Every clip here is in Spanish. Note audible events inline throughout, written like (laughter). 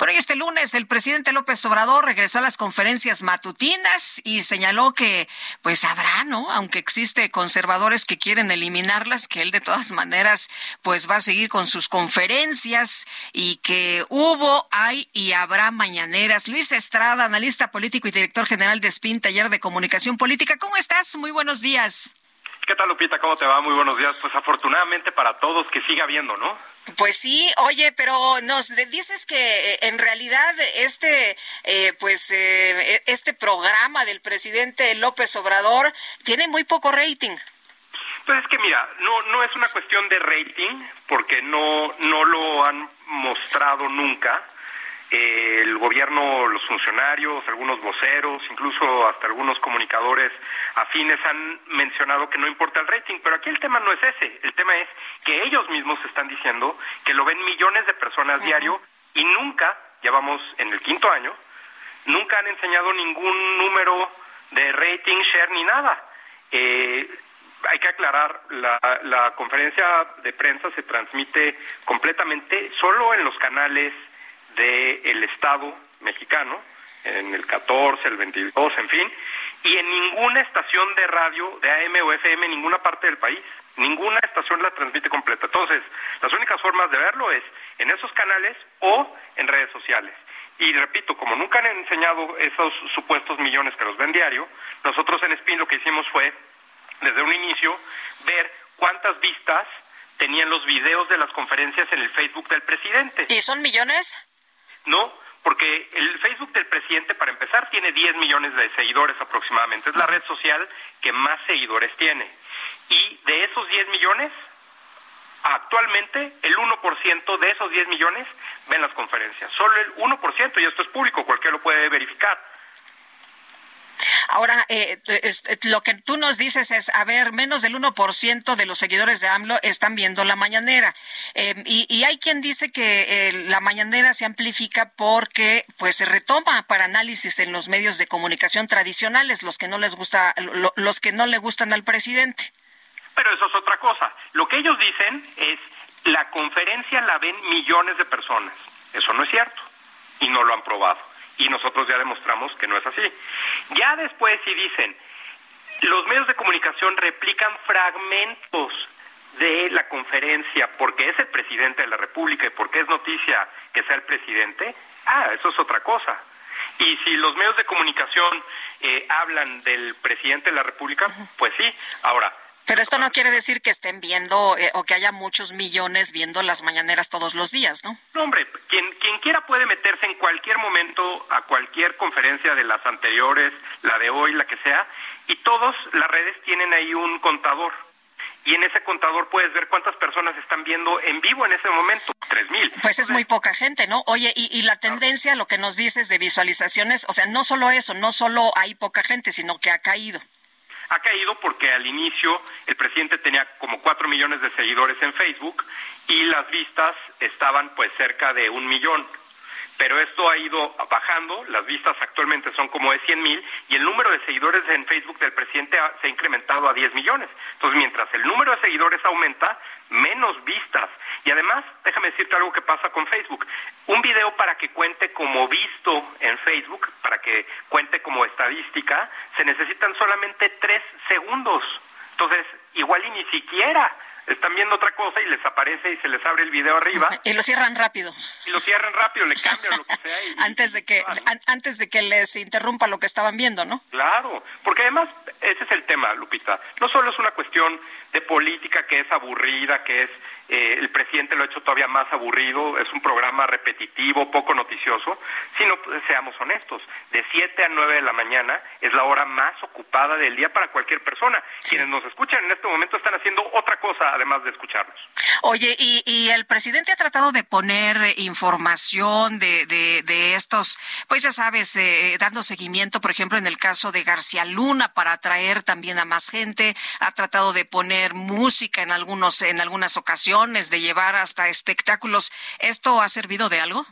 Por hoy este lunes el presidente López Obrador regresó a las conferencias matutinas y señaló que pues habrá, ¿no? Aunque existe conservadores que quieren eliminarlas, que él de todas maneras pues va a seguir con sus conferencias y que hubo, hay y habrá mañaneras. Luis Estrada, analista político y director general de SPIN, Taller de Comunicación Política. ¿Cómo estás? Muy buenos días. ¿Qué tal, Lupita? ¿Cómo te va? Muy buenos días. Pues afortunadamente para todos que siga habiendo, ¿no? Pues sí, oye, pero nos dices que eh, en realidad este, eh, pues, eh, e, este programa del presidente López Obrador tiene muy poco rating. Pues es que mira, no, no es una cuestión de rating, porque no, no lo han mostrado nunca el gobierno, los funcionarios, algunos voceros, incluso hasta algunos comunicadores afines han mencionado que no importa el rating, pero aquí el tema no es ese, el tema es que ellos mismos están diciendo que lo ven millones de personas diario y nunca, ya vamos en el quinto año, nunca han enseñado ningún número de rating, share ni nada. Eh, hay que aclarar, la, la conferencia de prensa se transmite completamente solo en los canales del Estado mexicano, en el 14, el 22, en fin, y en ninguna estación de radio de AM o FM en ninguna parte del país. Ninguna estación la transmite completa. Entonces, las únicas formas de verlo es en esos canales o en redes sociales. Y repito, como nunca han enseñado esos supuestos millones que los ven diario, nosotros en SPIN lo que hicimos fue, desde un inicio, ver cuántas vistas tenían los videos de las conferencias en el Facebook del presidente. ¿Y son millones? No, porque el Facebook del presidente, para empezar, tiene 10 millones de seguidores aproximadamente. Es la red social que más seguidores tiene. Y de esos 10 millones, actualmente el 1% de esos 10 millones ven las conferencias. Solo el 1%, y esto es público, cualquiera lo puede verificar. Ahora, eh, lo que tú nos dices es, a ver, menos del 1% de los seguidores de AMLO están viendo la mañanera. Eh, y, hay quien dice que eh, la mañanera se amplifica porque pues se retoma para análisis en los medios de comunicación tradicionales, los que no les gusta, los que no le gustan al presidente. Pero eso es otra cosa. Lo que ellos dicen es, la conferencia la ven millones de personas. Eso no es cierto. Y no lo han probado y nosotros ya demostramos que no es así. Ya después si dicen, los medios de comunicación replican fragmentos de la conferencia porque es el presidente de la República y porque es noticia que sea el presidente, ah, eso es otra cosa. Y si los medios de comunicación eh, hablan del presidente de la República, pues sí. Ahora, pero esto no quiere decir que estén viendo eh, o que haya muchos millones viendo las mañaneras todos los días, ¿no? No, hombre, quien, quien quiera puede meterse en cualquier momento a cualquier conferencia de las anteriores, la de hoy, la que sea, y todas las redes tienen ahí un contador. Y en ese contador puedes ver cuántas personas están viendo en vivo en ese momento. Tres mil. Pues es muy poca gente, ¿no? Oye, y, y la tendencia, lo que nos dices de visualizaciones, o sea, no solo eso, no solo hay poca gente, sino que ha caído ha caído porque al inicio el presidente tenía como cuatro millones de seguidores en Facebook y las vistas estaban pues cerca de un millón pero esto ha ido bajando, las vistas actualmente son como de 100 mil y el número de seguidores en Facebook del presidente se ha incrementado a 10 millones. Entonces, mientras el número de seguidores aumenta, menos vistas. Y además, déjame decirte algo que pasa con Facebook. Un video para que cuente como visto en Facebook, para que cuente como estadística, se necesitan solamente tres segundos. Entonces, igual y ni siquiera están viendo otra cosa y les aparece y se les abre el video arriba. (laughs) Y lo cierran rápido. Y lo cierran rápido, le cambian lo que sea. (laughs) antes, de que, antes de que les interrumpa lo que estaban viendo, ¿no? Claro, porque además ese es el tema, Lupita. No solo es una cuestión de política que es aburrida, que es eh, el presidente lo ha hecho todavía más aburrido, es un programa repetitivo, poco noticioso, sino pues, seamos honestos, de 7 a 9 de la mañana es la hora más ocupada del día para cualquier persona. Quienes nos escuchan en este momento están haciendo otra cosa además de escucharnos. Oye, y, y el presidente ha tratado de poner información de, de, de estos, pues ya sabes, eh, dando seguimiento, por ejemplo, en el caso de García Luna, para atraer también a más gente, ha tratado de poner música en algunos, en algunas ocasiones, de llevar hasta espectáculos. ¿Esto ha servido de algo?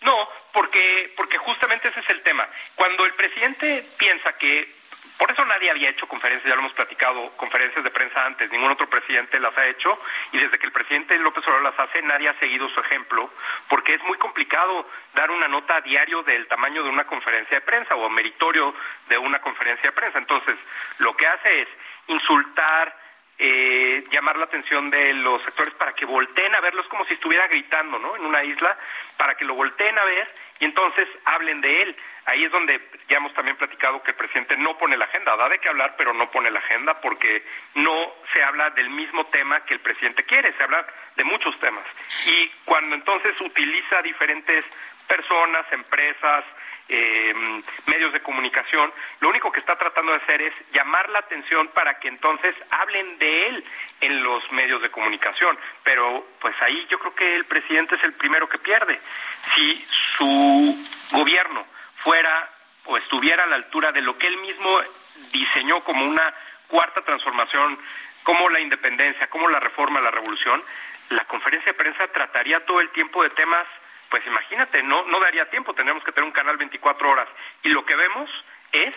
No, porque, porque justamente ese es el tema. Cuando el presidente piensa que por eso nadie había hecho conferencias, ya lo hemos platicado, conferencias de prensa antes, ningún otro presidente las ha hecho y desde que el presidente López Obrador las hace nadie ha seguido su ejemplo, porque es muy complicado dar una nota a diario del tamaño de una conferencia de prensa o meritorio de una conferencia de prensa. Entonces, lo que hace es insultar, eh, llamar la atención de los sectores para que volteen a verlos como si estuviera gritando, ¿no? En una isla, para que lo volteen a ver y entonces hablen de él. Ahí es donde ya hemos también platicado que el presidente no pone la agenda, da de qué hablar, pero no pone la agenda porque no se habla del mismo tema que el presidente quiere, se habla de muchos temas. Y cuando entonces utiliza diferentes personas, empresas, eh, medios de comunicación, lo único que está tratando de hacer es llamar la atención para que entonces hablen de él en los medios de comunicación. Pero pues ahí yo creo que el presidente es el primero que pierde. Si su gobierno fuera o estuviera a la altura de lo que él mismo diseñó como una cuarta transformación, como la independencia, como la reforma, la revolución, la conferencia de prensa trataría todo el tiempo de temas pues imagínate, no, no daría tiempo, tendríamos que tener un canal 24 horas. Y lo que vemos es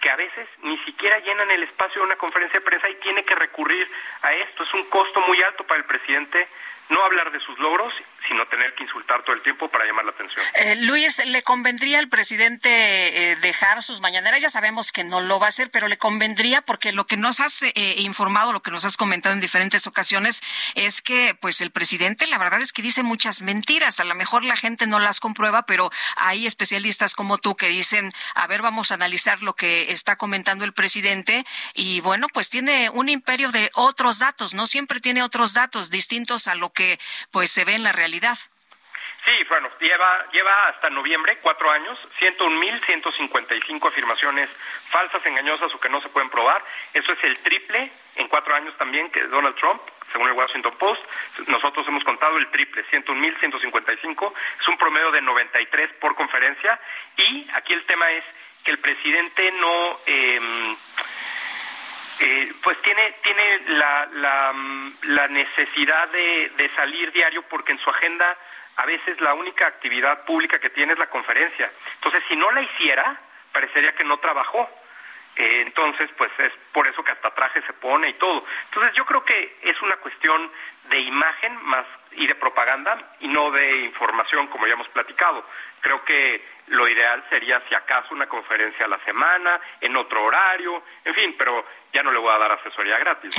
que a veces ni siquiera llenan el espacio de una conferencia de prensa y tiene que recurrir a esto. Es un costo muy alto para el presidente no hablar de sus logros, sino tener que insultar todo el tiempo para llamar la atención. Eh, Luis, ¿le convendría al presidente eh, dejar sus mañaneras? Ya sabemos que no lo va a hacer, pero le convendría porque lo que nos has eh, informado, lo que nos has comentado en diferentes ocasiones, es que pues el presidente la verdad es que dice muchas mentiras. A lo mejor la gente no las comprueba, pero hay especialistas como tú que dicen, a ver, vamos a analizar lo que está comentando el presidente y bueno, pues tiene un imperio de otros datos, no siempre tiene otros datos distintos a lo que pues se ve en la realidad. Sí, bueno, lleva, lleva hasta noviembre, cuatro años, 101.155 afirmaciones falsas, engañosas o que no se pueden probar. Eso es el triple en cuatro años también que Donald Trump, según el Washington Post. Nosotros hemos contado el triple, 101.155. Es un promedio de 93 por conferencia. Y aquí el tema es que el presidente no... Eh, eh, pues tiene, tiene la, la, mm, la necesidad de, de, salir diario porque en su agenda a veces la única actividad pública que tiene es la conferencia. Entonces, si no la hiciera, parecería que no trabajó. Eh, entonces, pues es por eso que hasta traje se pone y todo. Entonces, yo creo que es una cuestión de imagen más y de propaganda y no de información, como ya hemos platicado. Creo que lo ideal sería, si acaso, una conferencia a la semana, en otro horario, en fin, pero ya no le voy a dar asesoría gratis.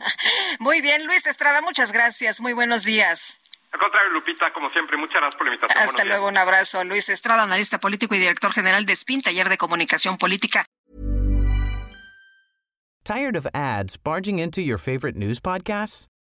(laughs) Muy bien, Luis Estrada, muchas gracias. Muy buenos días. Al contrario, Lupita, como siempre, muchas gracias por la invitación. Hasta luego, un abrazo. Luis Estrada, analista político y director general de SPIN, taller de comunicación política. ¿Tired of ads barging into your favorite news podcasts?